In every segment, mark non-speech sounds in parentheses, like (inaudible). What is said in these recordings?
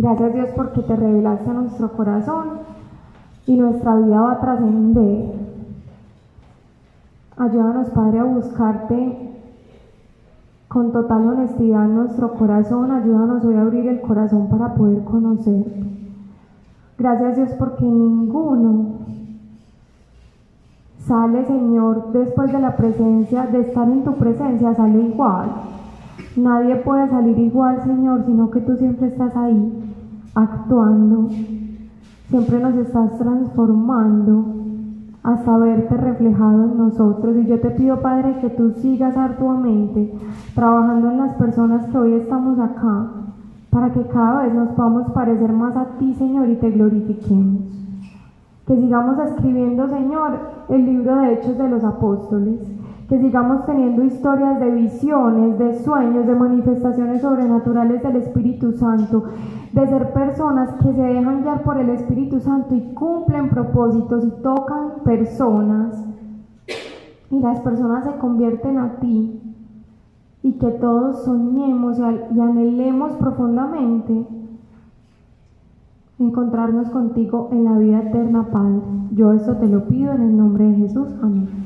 Gracias Dios porque te revelaste a nuestro corazón y nuestra vida va a trascender. Ayúdanos Padre a buscarte con total honestidad nuestro corazón. Ayúdanos hoy a abrir el corazón para poder conocerte. Gracias Dios porque ninguno sale Señor después de la presencia, de estar en tu presencia, sale igual. Nadie puede salir igual, Señor, sino que tú siempre estás ahí, actuando. Siempre nos estás transformando hasta verte reflejado en nosotros. Y yo te pido, Padre, que tú sigas arduamente trabajando en las personas que hoy estamos acá, para que cada vez nos podamos parecer más a ti, Señor, y te glorifiquemos. Que sigamos escribiendo, Señor, el libro de Hechos de los Apóstoles que sigamos teniendo historias de visiones, de sueños, de manifestaciones sobrenaturales del Espíritu Santo, de ser personas que se dejan guiar por el Espíritu Santo y cumplen propósitos y tocan personas y las personas se convierten a ti y que todos soñemos y anhelemos profundamente encontrarnos contigo en la vida eterna, Padre. Yo eso te lo pido en el nombre de Jesús. Amén.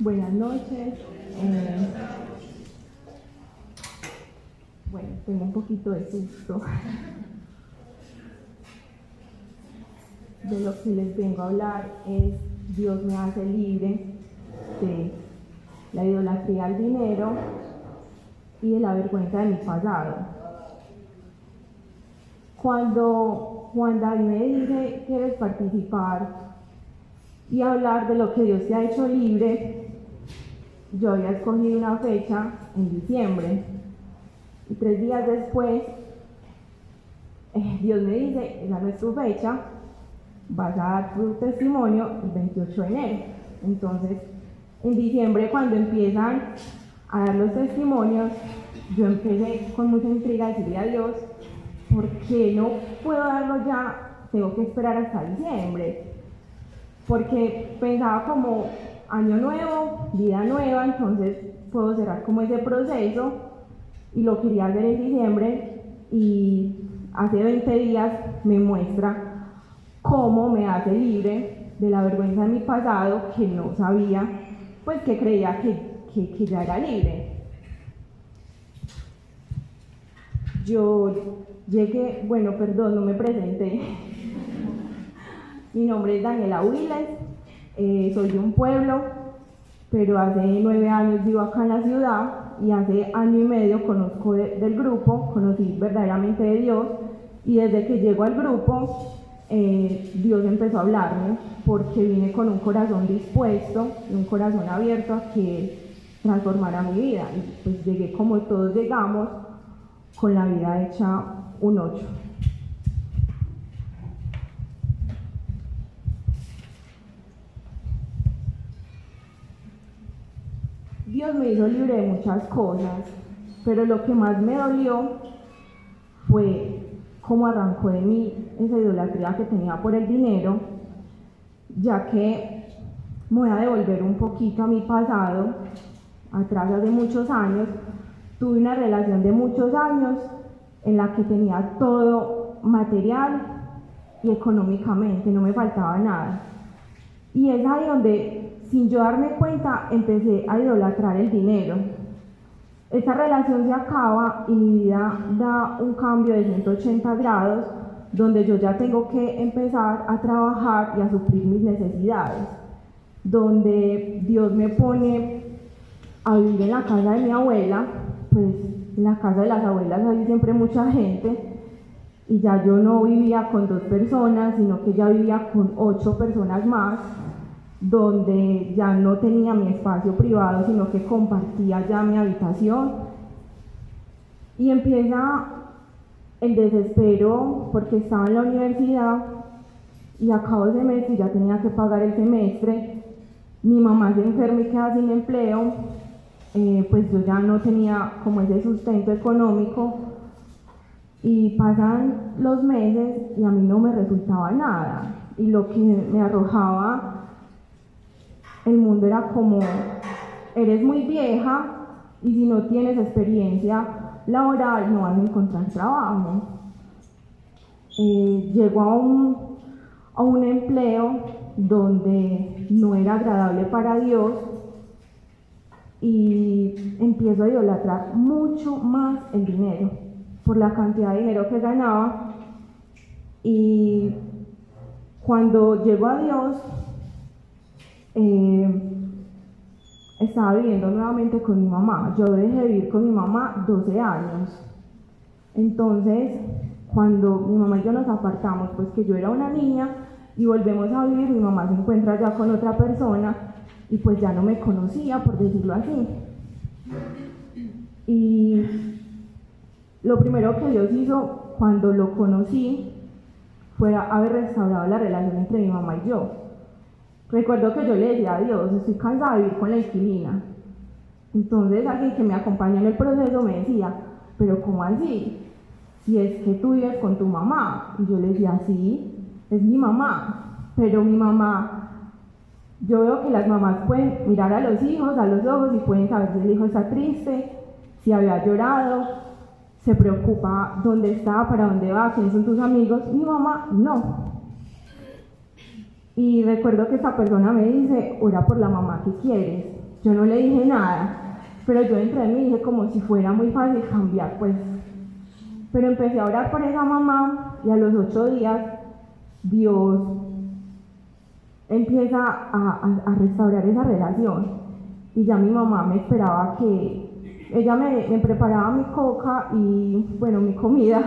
Buenas noches. Eh, bueno, tengo un poquito de susto. De lo que les vengo a hablar es Dios me hace libre de la idolatría al dinero y de la vergüenza de mi pasado. Cuando Juan David me dice, ¿quieres participar y hablar de lo que Dios te ha hecho libre? Yo había escogido una fecha en diciembre y tres días después eh, Dios me dice, esa no es tu fecha, vas a dar tu testimonio el 28 de enero. Entonces, en diciembre cuando empiezan a dar los testimonios, yo empecé con mucha intriga a decirle a Dios, ¿por qué no puedo darlo ya? Tengo que esperar hasta diciembre. Porque pensaba como, año nuevo, vida nueva, entonces puedo cerrar como ese proceso y lo quería hacer en diciembre y hace 20 días me muestra cómo me hace libre de la vergüenza de mi pasado que no sabía, pues que creía que, que, ya era libre. Yo llegué, bueno, perdón, no me presenté. (laughs) Mi nombre es Daniela Willes, eh, soy de un pueblo, pero hace nueve años vivo acá en la ciudad y hace año y medio conozco del grupo, conocí verdaderamente de Dios y desde que llego al grupo eh, Dios empezó a hablarme porque vine con un corazón dispuesto y un corazón abierto a que transformara mi vida y pues llegué como todos llegamos con la vida hecha un ocho. Dios me hizo libre de muchas cosas, pero lo que más me dolió fue cómo arrancó de mí esa idolatría que tenía por el dinero, ya que me voy a devolver un poquito a mi pasado, atrás hace muchos años, tuve una relación de muchos años en la que tenía todo material y económicamente, no me faltaba nada. Y es ahí donde sin yo darme cuenta, empecé a idolatrar el dinero. Esta relación se acaba y mi vida da un cambio de 180 grados, donde yo ya tengo que empezar a trabajar y a suplir mis necesidades, donde Dios me pone a vivir en la casa de mi abuela, pues en la casa de las abuelas hay siempre mucha gente, y ya yo no vivía con dos personas, sino que ya vivía con ocho personas más donde ya no tenía mi espacio privado, sino que compartía ya mi habitación. Y empieza el desespero porque estaba en la universidad y acabo el semestre y ya tenía que pagar el semestre. Mi mamá se enferma y queda sin empleo, eh, pues yo ya no tenía como ese sustento económico y pasan los meses y a mí no me resultaba nada. Y lo que me arrojaba el mundo era como, eres muy vieja y si no tienes experiencia laboral no vas a encontrar trabajo. Eh, llegó a un, a un empleo donde no era agradable para Dios y empiezo a idolatrar mucho más el dinero por la cantidad de dinero que ganaba y cuando llegó a Dios eh, estaba viviendo nuevamente con mi mamá. Yo dejé de vivir con mi mamá 12 años. Entonces, cuando mi mamá y yo nos apartamos, pues que yo era una niña y volvemos a vivir, mi mamá se encuentra ya con otra persona y pues ya no me conocía, por decirlo así. Y lo primero que Dios hizo cuando lo conocí fue haber restaurado la relación entre mi mamá y yo. Recuerdo que yo le decía a Dios, estoy cansada de vivir con la inquilina. Entonces alguien que me acompañó en el proceso me decía, pero ¿cómo así? Si es que tú vives con tu mamá. Y yo le decía, sí, es mi mamá. Pero mi mamá, yo veo que las mamás pueden mirar a los hijos, a los ojos y pueden saber si el hijo está triste, si había llorado, se preocupa dónde está, para dónde va, quiénes son tus amigos. Mi mamá no. Y recuerdo que esta persona me dice, ora por la mamá que quieres. Yo no le dije nada, pero yo entré y me dije como si fuera muy fácil cambiar, pues. Pero empecé a orar por esa mamá y a los ocho días Dios empieza a, a, restaurar esa relación. Y ya mi mamá me esperaba que ella me, me preparaba mi coca y, bueno, mi comida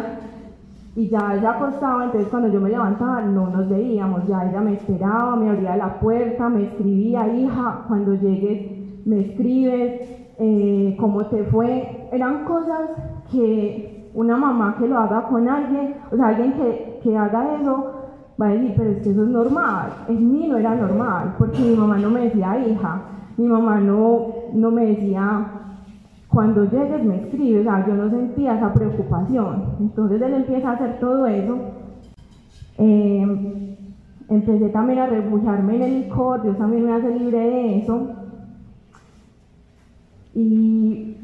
y ya ella acostaba, entonces cuando yo me levantaba no nos veíamos, ya ella me esperaba, me abría la puerta, me escribía, hija, cuando llegues me escribes, eh, cómo te fue. Eran cosas que una mamá que lo haga con alguien, o sea, alguien que, que haga eso, va a decir, pero es que eso es normal. En mí no era normal, porque mi mamá no me decía hija, mi mamá no, no me decía cuando llegues me escribes, o sea, yo no sentía esa preocupación. Entonces él empieza a hacer todo eso. Eh, empecé también a refugiarme en el licor, Dios también me hace libre de eso. Y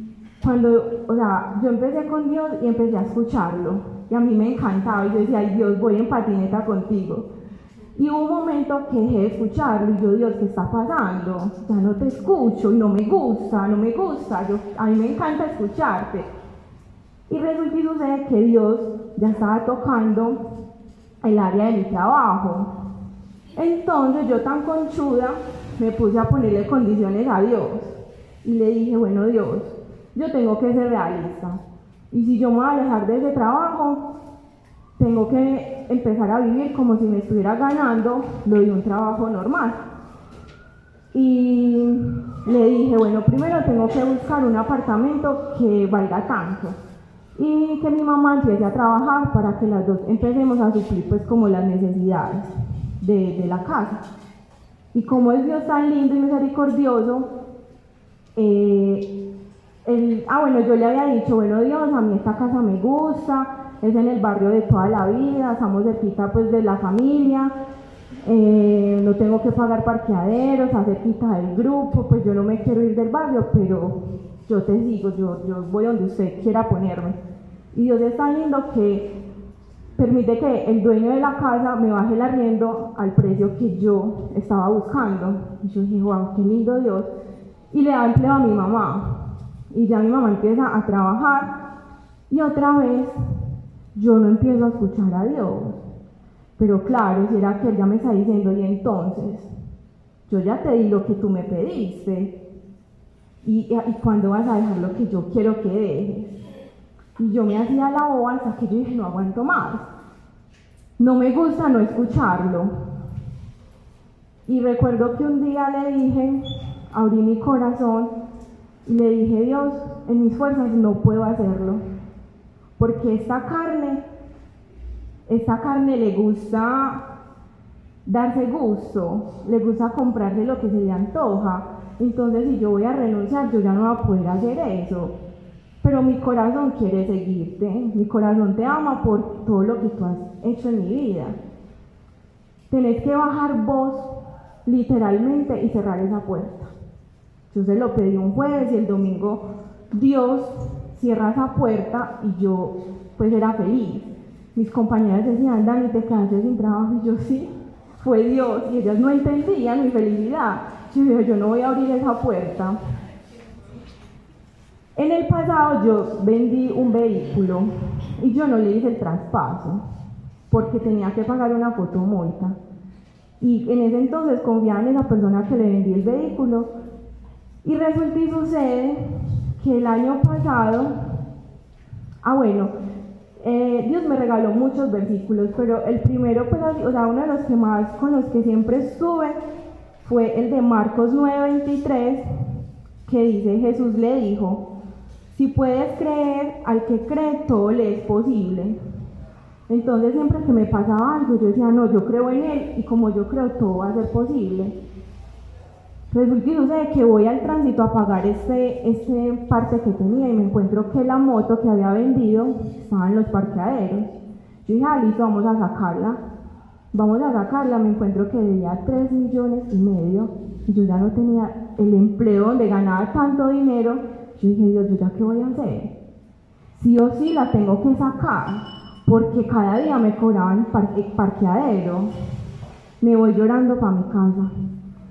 cuando, o sea, yo empecé con Dios y empecé a escucharlo. Y a mí me encantaba. Y yo decía, ay Dios, voy en patineta contigo. Y hubo un momento que dejé de escucharlo y yo, Dios, ¿qué está pasando? Ya no te escucho y no me gusta, no me gusta, a mí me encanta escucharte. Y resulta y que Dios ya estaba tocando el área de mi trabajo. Entonces yo tan conchuda me puse a ponerle condiciones a Dios y le dije, bueno Dios, yo tengo que ser realista. Y si yo me voy a alejar de ese trabajo, tengo que empezar a vivir como si me estuviera ganando lo de un trabajo normal. Y le dije, bueno, primero tengo que buscar un apartamento que valga tanto y que mi mamá empiece a trabajar para que las dos empecemos a suplir pues como las necesidades de, la casa. Y como es Dios tan lindo y misericordioso, eh, ah bueno, yo le había dicho, bueno Dios, a mí esta casa me gusta, es en el barrio de toda la vida, estamos cerquita pues de la familia, eh, no tengo que pagar parqueaderos, cerquita del grupo, pues yo no me quiero ir del barrio, pero yo te digo, yo, yo voy donde usted quiera ponerme. Y Dios es tan lindo que permite que el dueño de la casa me baje el arriendo al precio que yo estaba buscando. Y yo dije, wow, qué lindo Dios. Y le da empleo a mi mamá. Y ya mi mamá empieza a trabajar. Y otra vez yo no empiezo a escuchar a Dios. Pero claro, si era que Él ya me está diciendo, y entonces, yo ya te di lo que tú me pediste. ¿Y, y cuándo vas a dejar lo que yo quiero que dejes? Y yo me hacía la boba hasta que yo dije, no aguanto más. No me gusta no escucharlo. Y recuerdo que un día le dije, abrí mi corazón y le dije, Dios, en mis fuerzas no puedo hacerlo porque esta carne, esta carne le gusta darse gusto, le gusta comprarse lo que se le antoja. Entonces, si yo voy a renunciar, yo ya no voy a poder hacer eso. Pero mi corazón quiere seguirte, mi corazón te ama por todo lo que tú has hecho en mi vida. Tenés que bajar vos literalmente y cerrar esa puerta. Yo se lo pedí un jueves y el domingo Dios cierra esa puerta y yo pues era feliz. Mis compañeras decían, Dani, te quedaste sin trabajo y yo sí, fue Dios y ellas no entendían mi felicidad. Yo dije, yo no voy a abrir esa puerta. En el pasado yo vendí un vehículo y yo no le hice el traspaso porque tenía que pagar una fotomulta. Y en ese entonces confiaba en esa persona que le vendí el vehículo. Y resulta y sucede que el año pasado, ah bueno, eh, Dios me regaló muchos versículos, pero el primero, pues, o sea, uno de los que más con los que siempre estuve fue el de Marcos 9:23, que dice, Jesús le dijo, si puedes creer, al que cree, todo le es posible. Entonces siempre que me pasaba algo, yo decía, no, yo creo en Él y como yo creo, todo va a ser posible. Resulta y sucede que voy al tránsito a pagar este, este parte que tenía y me encuentro que la moto que había vendido estaba en los parqueaderos. Yo dije, ah, listo, vamos a sacarla. Vamos a sacarla, me encuentro que debía 3 millones y medio. Yo ya no tenía el empleo donde ganaba tanto dinero. Yo dije, Dios, ¿yo ya qué voy a hacer? Sí o sí la tengo que sacar porque cada día me cobraban parque, parqueadero. Me voy llorando para mi casa.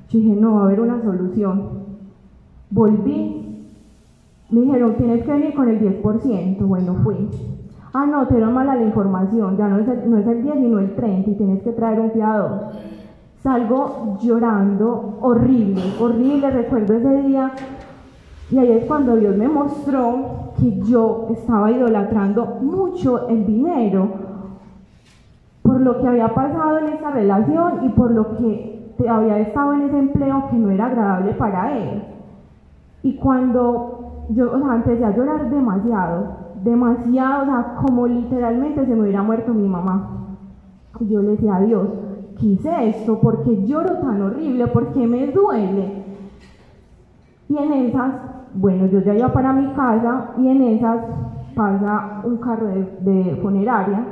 Yo dije, no, va a haber una solución. Volví, me dijeron, tienes que venir con el 10%. Bueno, fui. Ah, no, te era mala la información, ya no es, el, no es el 10 sino el 30 y tienes que traer un fiador. Salgo llorando, horrible, horrible, recuerdo ese día. Y ahí es cuando Dios me mostró que yo estaba idolatrando mucho el dinero por lo que había pasado en esa relación y por lo que había estado en ese empleo que no era agradable para él. Y cuando yo, o sea, empecé a llorar demasiado, demasiado, o sea, como literalmente se me hubiera muerto mi mamá. Y yo le decía a Dios, ¿qué hice esto? ¿Por qué lloro tan horrible? ¿Por qué me duele? Y en esas bueno, yo ya iba para mi casa y en esas pasa un carro de, funeraria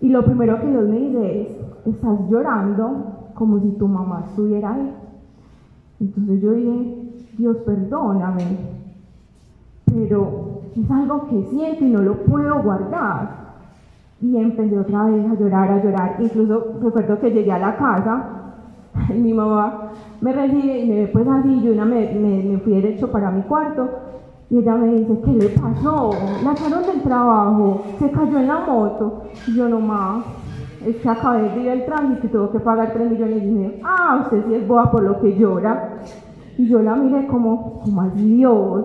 y lo primero que Dios me dice es, estás llorando como si tu mamá estuviera ahí. Entonces yo dije, Dios perdóname, pero es algo que siento y no lo puedo guardar. Y empecé otra vez a llorar, a llorar. Incluso recuerdo que llegué a la casa (laughs) y mi mamá me recibe y me ve pues así, yo una me, me, fui derecho para mi cuarto y ella me dice, ¿qué le pasó? La del trabajo, se cayó en la moto. Y yo nomás, que acabé de ir al tránsito y tuvo que pagar 3 millones y medio. Ah, usted sí es boa por lo que llora. Y yo la miré como, como así Dios.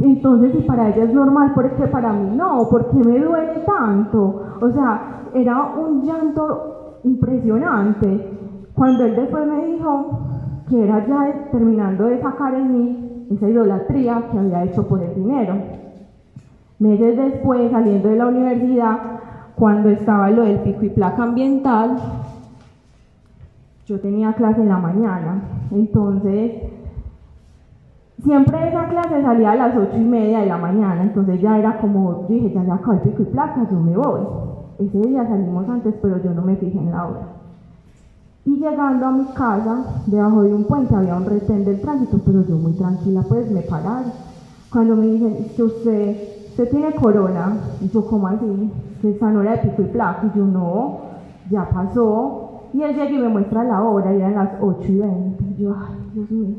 Entonces, si para ella es normal, ¿por qué para mí no? ¿Por qué me duele tanto? O sea, era un llanto impresionante. Cuando él después me dijo que era ya terminando de sacar en mí esa idolatría que había hecho por el dinero. Meses después, saliendo de la universidad, cuando estaba lo del pico y placa ambiental, yo tenía clase en la mañana. Entonces, siempre esa clase salía a las ocho y media de la mañana. Entonces ya era como, dije, ya se acabó el pico y placa, yo me voy. Ese día salimos antes, pero yo no me fijé en la hora. Y llegando a mi casa, debajo de un puente había un retén del tránsito, pero yo muy tranquila pues me pararon. Cuando me dicen que usted, usted tiene corona, y yo como así, que esa no era de pico y placa, y yo no, ya pasó. Y él llega y me muestra la hora, y eran las 8 y 20. Y yo, ay, Dios mío.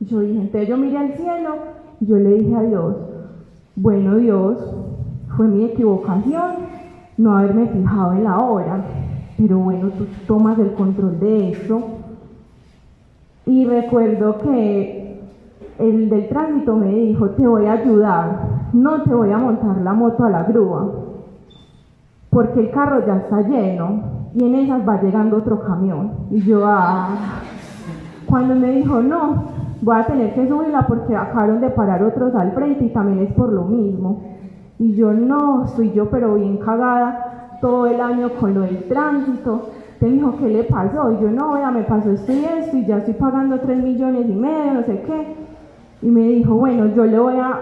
Y yo dije, entonces yo miré al cielo, y yo le dije a Dios, bueno Dios, fue mi equivocación no haberme fijado en la hora pero bueno, tú tomas el control de eso. Y recuerdo que el del tránsito me dijo, te voy a ayudar, no te voy a montar la moto a la grúa, porque el carro ya está lleno y en esas va llegando otro camión. Y yo, ah, cuando me dijo, no, voy a tener que subirla porque acabaron de parar otros al frente y también es por lo mismo. Y yo, no, soy yo pero bien cagada todo el año con lo del tránsito. Te dijo, ¿qué le pasó? Y yo, no, vea, me pasó esto y esto, y ya estoy pagando 3 millones y medio, no sé qué. Y me dijo, bueno, yo le voy a,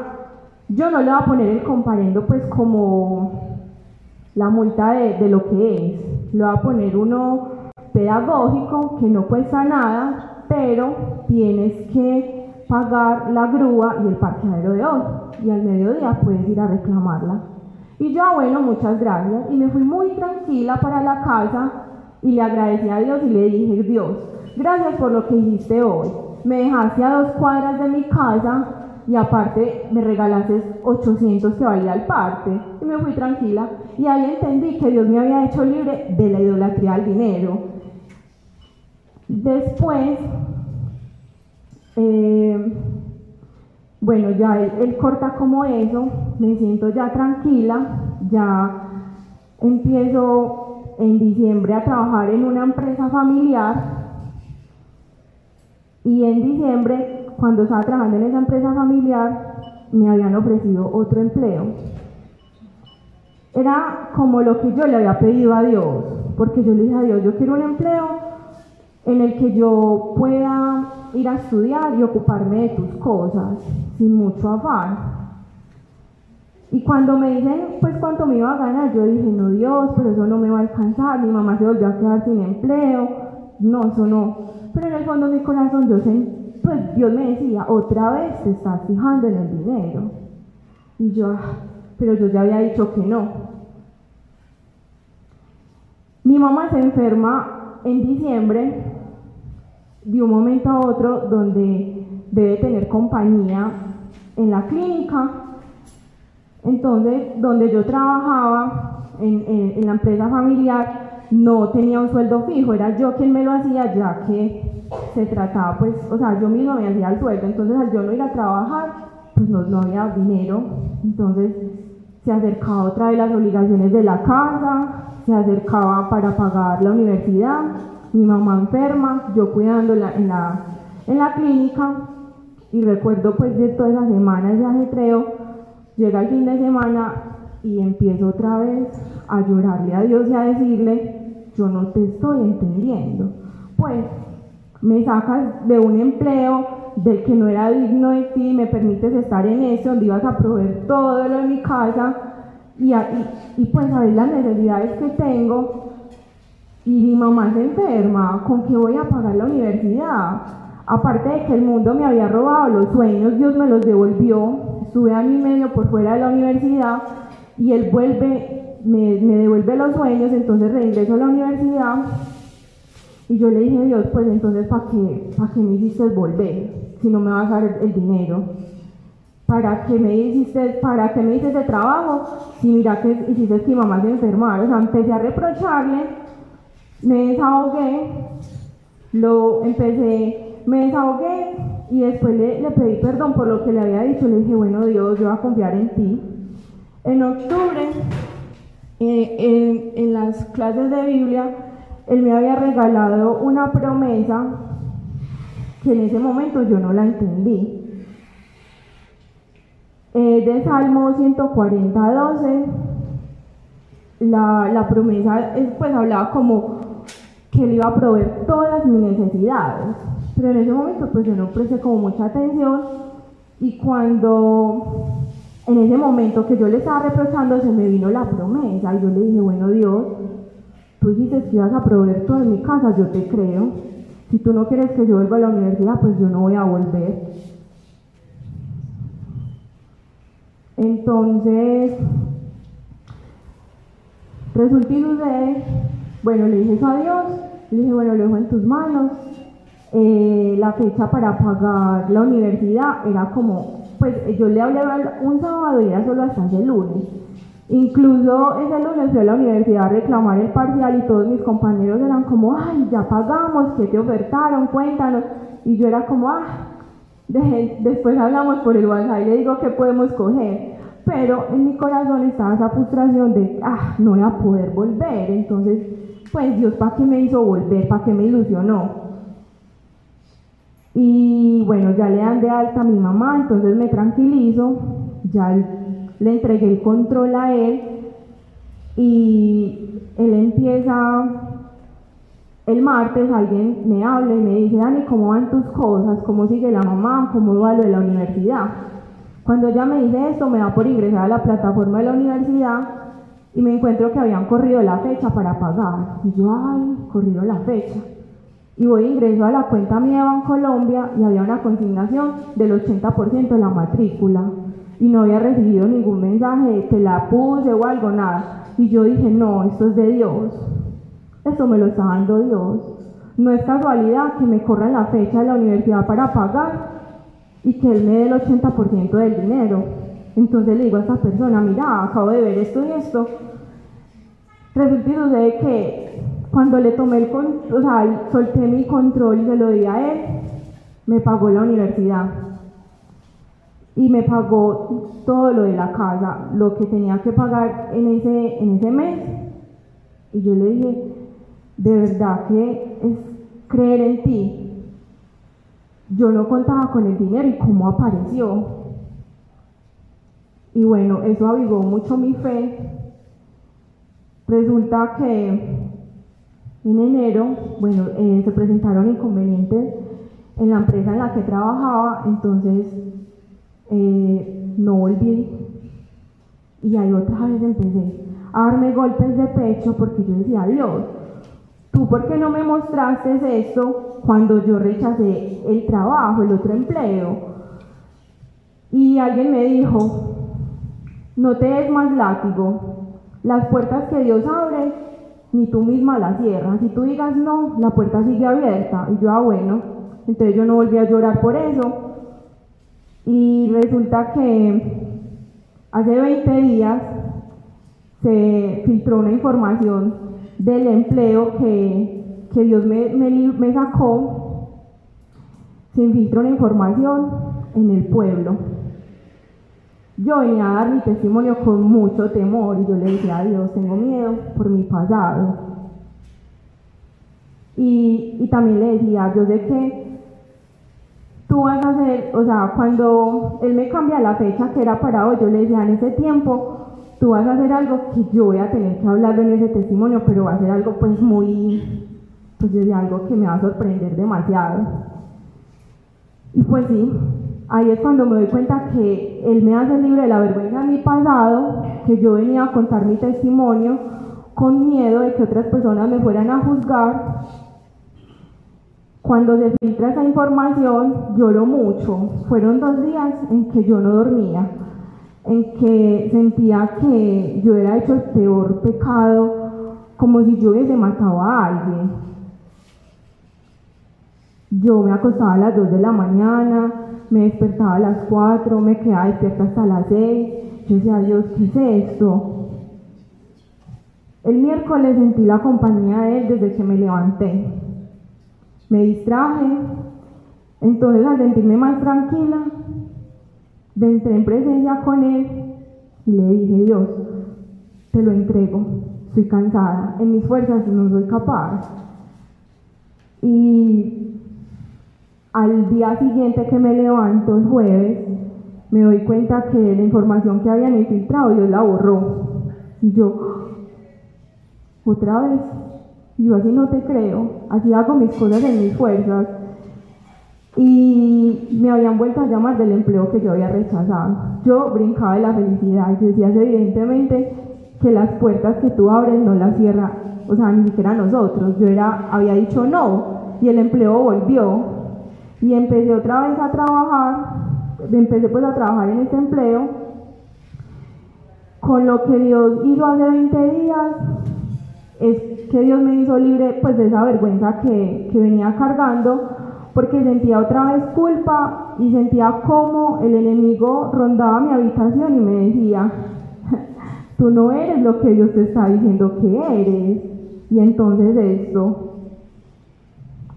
yo no le voy a poner el comparendo pues como la multa de, lo que es. Le voy a poner uno pedagógico que no cuesta nada, pero tienes que pagar la grúa y el parqueadero de hoy. Y al mediodía puedes ir a reclamarla. Y yo, ah, bueno, muchas gracias. Y me fui muy tranquila para la casa y le agradecí a Dios y le dije, Dios, gracias por lo que hiciste hoy. Me dejaste a dos cuadras de mi casa y aparte me regalaste 800 que valía el parte. Y me fui tranquila. Y ahí entendí que Dios me había hecho libre de la idolatría al dinero. Después, eh, bueno, ya él, corta como eso, me siento ya tranquila, ya empiezo en diciembre a trabajar en una empresa familiar y en diciembre, cuando estaba trabajando en esa empresa familiar, me habían ofrecido otro empleo. Era como lo que yo le había pedido a Dios, porque yo le dije a Dios, yo quiero un empleo en el que yo pueda ir a estudiar y ocuparme de tus cosas sin mucho afán. Y cuando me dicen, pues cuánto me iba a ganar, yo dije, no Dios, pero eso no me va a alcanzar, mi mamá se volvió a quedar sin empleo, no, eso no. Pero en el fondo de mi corazón yo sé, pues Dios me decía, otra vez te estás fijando en el dinero. Y yo, ah, pero yo ya había dicho que no. Mi mamá se enferma en diciembre de un momento a otro donde debe tener compañía en la clínica. Entonces, donde yo trabajaba en, la empresa familiar, no tenía un sueldo fijo, era yo quien me lo hacía ya que se trataba, pues, o sea, yo mismo me hacía el sueldo, entonces al yo no ir a trabajar, pues no, no había dinero, entonces se acercaba otra de las obligaciones de la casa, se acercaba para pagar la universidad, mi mamá enferma, yo cuidándola en la, en la clínica y recuerdo pues de todas esas semanas de ajetreo, llega el fin de semana y empiezo otra vez a llorarle a Dios y a decirle, yo no te estoy entendiendo. Pues me sacas de un empleo del que no era digno de ti, me permites estar en ese donde ibas a proveer todo lo de mi casa y, y, y pues a ver las necesidades que tengo y mi mamá se enferma, ¿con qué voy a pagar la universidad? Aparte de que el mundo me había robado los sueños, Dios me los devolvió. Estuve año y medio por fuera de la universidad y Él vuelve, me, me devuelve los sueños, entonces regreso a la universidad. Y yo le dije, Dios, pues entonces, ¿para qué, ¿para qué me hiciste volver si no me vas a dar el dinero? ¿Para qué me hiciste, para qué me hiciste trabajo si mira que hiciste que mi mamá se enfermara? O sea, empecé a reprocharle me desahogué, lo empecé, me desahogué y después le, pedí perdón por lo que le había dicho. Le dije, bueno Dios, yo voy a confiar en ti. En octubre, eh, en, las clases de Biblia, él me había regalado una promesa que en ese momento yo no la entendí. Eh, de Salmo 140, 12, la, la promesa pues hablaba como que él iba a proveer todas mis necesidades. Pero en ese momento pues yo no presté como mucha atención y cuando en ese momento que yo le estaba reprochando se me vino la promesa y yo le dije, bueno Dios, tú dijiste que ibas a proveer todo en mi casa, yo te creo. Si tú no quieres que yo vuelva a la universidad, pues yo no voy a volver. Entonces, resulta y bueno, le dije eso a Dios, le dije, bueno, lo dejo en tus manos. Eh, la fecha para pagar la universidad era como, pues yo le hablé un sábado y era solo hasta ese lunes. Incluso ese lunes fui a la universidad a reclamar el parcial y todos mis compañeros eran como, ay, ya pagamos, ¿qué te ofertaron? Cuéntanos. Y yo era como, ah, después hablamos por el WhatsApp y le digo qué podemos coger. Pero en mi corazón estaba esa frustración de, ah, no voy a poder volver. Entonces, pues Dios, ¿para qué me hizo volver? ¿Para qué me ilusionó? Y bueno, ya le dan de alta a mi mamá, entonces me tranquilizo, ya le entregué el control a él y él empieza, el martes alguien me habla y me dice, Dani, ¿cómo van tus cosas? ¿Cómo sigue la mamá? ¿Cómo va lo de la universidad? Cuando ella me dice esto, me da por ingresar a la plataforma de la universidad y me encuentro que habían corrido la fecha para pagar. Y yo, ay, corrido la fecha. Y voy ingreso a la cuenta mía de Bancolombia y había una consignación del 80% de la matrícula. Y no había recibido ningún mensaje que la puse o algo, nada. Y yo dije, no, esto es de Dios. Esto me lo está dando Dios. No es casualidad que me corra la fecha de la universidad para pagar y que Él me dé el 80% del dinero. Entonces le digo a esta persona, mira, acabo de ver esto y esto. Resulta y sucede que cuando le tomé el control, o sea, solté mi control y se lo di a él, me pagó la universidad. Y me pagó todo lo de la casa, lo que tenía que pagar en ese, en ese mes. Y yo le dije, de verdad que es creer en ti. Yo no contaba con el dinero y cómo apareció. Y bueno, eso avivó mucho mi fe. Resulta que en enero, bueno, eh, se presentaron inconvenientes en la empresa en la que trabajaba, entonces eh, no volví. Y ahí otra vez empecé a darme golpes de pecho porque yo decía, Dios, ¿tú por qué no me mostraste esto cuando yo rechacé el trabajo, el otro empleo? Y alguien me dijo, no te des más látigo, las puertas que Dios abre, ni tú misma las cierras. Si tú digas no, la puerta sigue abierta. Y yo, ah, bueno, entonces yo no volví a llorar por eso. Y resulta que hace 20 días se filtró una información del empleo que, que Dios me, me, me sacó. Se filtró una información en el pueblo. Yo venía a dar mi testimonio con mucho temor y yo le decía a Dios, tengo miedo por mi pasado. Y, y también le decía, yo sé que tú vas a hacer, o sea, cuando él me cambia la fecha que era para hoy, yo le decía, en ese tiempo tú vas a hacer algo que yo voy a tener que hablarlo en ese testimonio, pero va a ser algo pues muy, pues algo que me va a sorprender demasiado. Y pues sí, ahí es cuando me doy cuenta que Él me hace libre de la vergüenza de mi pasado, que yo venía a contar mi testimonio con miedo de que otras personas me fueran a juzgar. Cuando se filtra esa información, lloro mucho. Fueron dos días en que yo no dormía, en que sentía que yo era hecho el peor pecado, como si yo hubiese matado a alguien. Yo me acostaba a las 2 de la mañana, me despertaba a las 4, me quedaba despierta hasta las 6. Yo decía, Dios, ¿qué es esto? El miércoles sentí la compañía de él desde que me levanté. Me distraje, entonces al sentirme más tranquila, entré en presencia con él y le dije, Dios, te lo entrego, estoy cansada, en mis fuerzas no soy capaz. Y al día siguiente que me levanto, el jueves, me doy cuenta que la información que habían infiltrado Dios la borró. Y yo, otra vez, yo así no te creo, así hago mis cosas en mis fuerzas. Y me habían vuelto a llamar del empleo que yo había rechazado. Yo brincaba de la felicidad. Yo decía, evidentemente que las puertas que tú abres no las cierra, o sea, ni siquiera nosotros. Yo era, había dicho no y el empleo volvió. Y empecé otra vez a trabajar, empecé pues a trabajar en este empleo, con lo que Dios hizo hace 20 días, es que Dios me hizo libre pues de esa vergüenza que, que venía cargando, porque sentía otra vez culpa y sentía como el enemigo rondaba mi habitación y me decía, tú no eres lo que Dios te está diciendo que eres. Y entonces esto,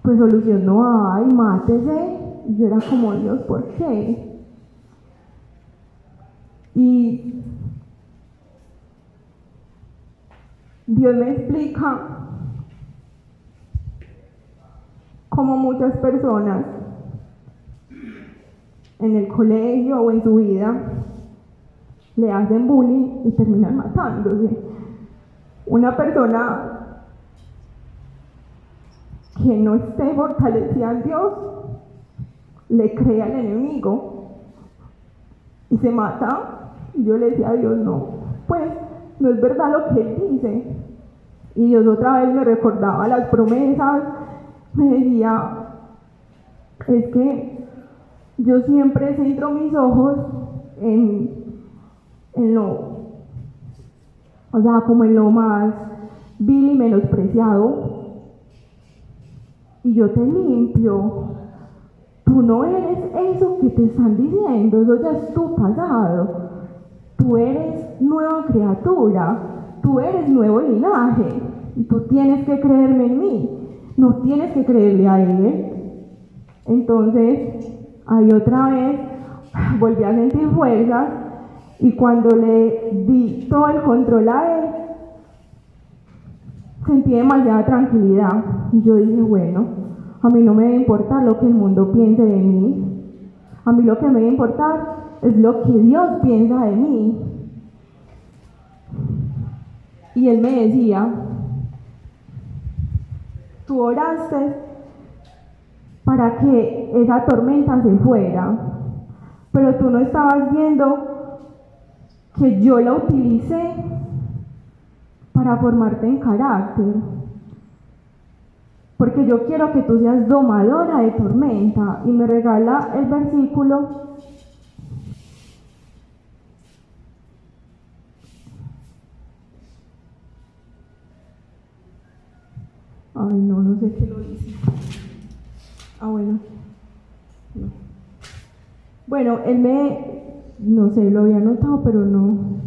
pues solución no hay, mátese. Y yo era como, Dios, ¿por qué? Y Dios me explica cómo muchas personas en el colegio o en su vida le hacen bullying y terminan matándose. Una persona que no esté fortalecida en Dios, le cree al enemigo y se mata. Y yo le decía a Dios, no, pues no es verdad lo que él dice. Y Dios otra vez me recordaba las promesas, me decía, es que yo siempre centro mis ojos en, en lo, o sea, como en lo más vil y menospreciado, y yo te limpio. Tú no eres eso que te están diciendo, eso ya es tu pasado. Tú eres nueva criatura, tú eres nuevo linaje, y tú tienes que creerme en mí, no tienes que creerle a él. Entonces, ahí otra vez (sighs) volví a sentir fuerzas y cuando le di todo el control a él, sentí demasiada tranquilidad. Y yo dije, bueno, a mí no me debe importar lo que el mundo piense de mí. A mí lo que me debe importar es lo que Dios piensa de mí. Y él me decía, tú oraste para que esa tormenta se fuera, pero tú no estabas viendo que yo la utilicé para formarte en carácter. Porque yo quiero que tú seas domadora de tormenta. Y me regala el versículo. Ay, no, no sé qué lo dice. Ah, bueno. Bueno, él me, no sé, lo había notado, pero no,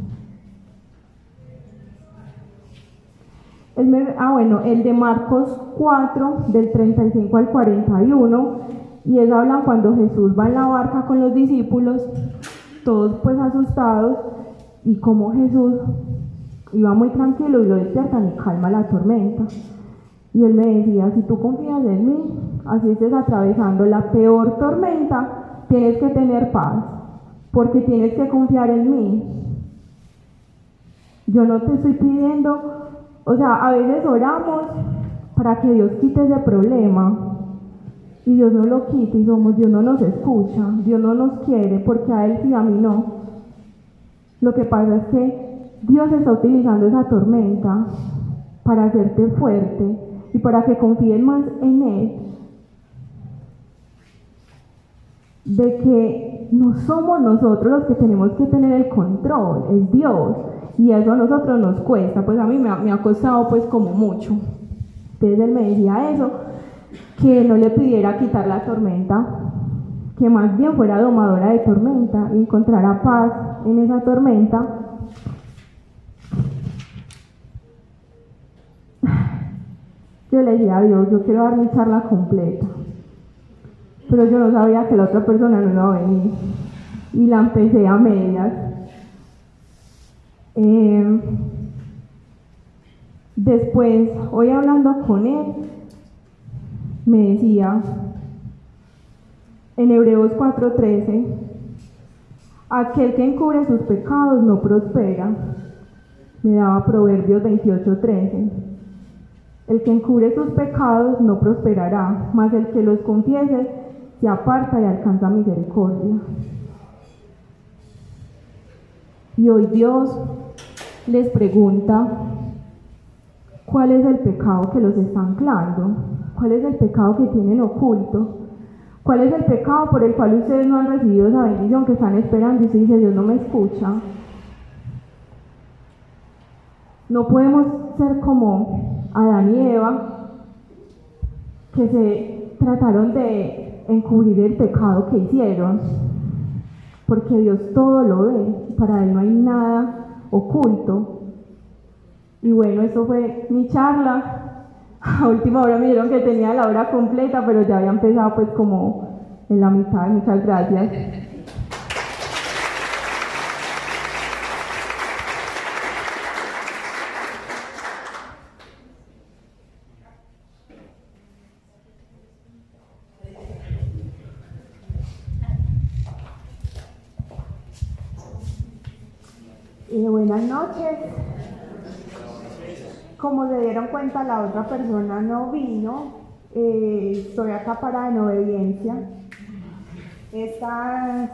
ah, bueno, el de Marcos 4, del 35 al 41, y es hablan cuando Jesús va en la barca con los discípulos, todos pues asustados, y como Jesús iba muy tranquilo y lo despiertan y calma la tormenta. Y él me decía, si tú confías en mí, así estés atravesando la peor tormenta, tienes que tener paz, porque tienes que confiar en mí. Yo no te estoy pidiendo o sea, a veces oramos para que Dios quite ese problema y Dios no lo quite y somos, Dios no nos escucha, Dios no nos quiere porque a Él sí, a mí no. Lo que pasa es que Dios está utilizando esa tormenta para hacerte fuerte y para que confíes más en Él. De que no somos nosotros los que tenemos que tener el control, es Dios y eso a nosotros nos cuesta, pues a mí me ha, costado pues como mucho. Entonces él me decía eso, que no le pidiera quitar la tormenta, que más bien fuera domadora de tormenta y encontrara paz en esa tormenta. (sighs) Yo le decía a Dios, yo quiero dar mi charla completa, pero yo no sabía que la otra persona no iba a venir y la empecé a medias Em, después, hoy hablando con él, me decía en Hebreos 4:13, aquel que encubre sus pecados no prospera. Me daba Proverbios 28:13. El que encubre sus pecados no prosperará, mas el que los confiese se aparta y alcanza misericordia. Y hoy Dios les pregunta cuál es el pecado que los está anclando, cuál es el pecado que tienen oculto, cuál es el pecado por el cual ustedes no han recibido esa bendición que están esperando y usted dice Dios no me escucha. No podemos ser como Adán y Eva que se trataron de encubrir el pecado que hicieron, porque Dios todo lo ve, para Él no hay nada oculto. Y bueno, eso fue mi charla. (laughs) A última hora me dijeron que tenía la hora completa, pero ya había empezado pues como en la mitad. Muchas gracias. Buenas noches. Como se dieron cuenta, la otra persona no vino. Eh, estoy acá para en obediencia. Esta,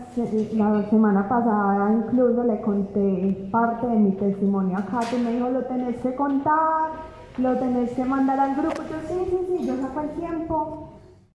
la semana pasada incluso le conté parte de mi testimonio a Katy, me dijo, lo tenés que contar, lo tenés que mandar al grupo. Yo, sí, sí, sí, yo saco el tiempo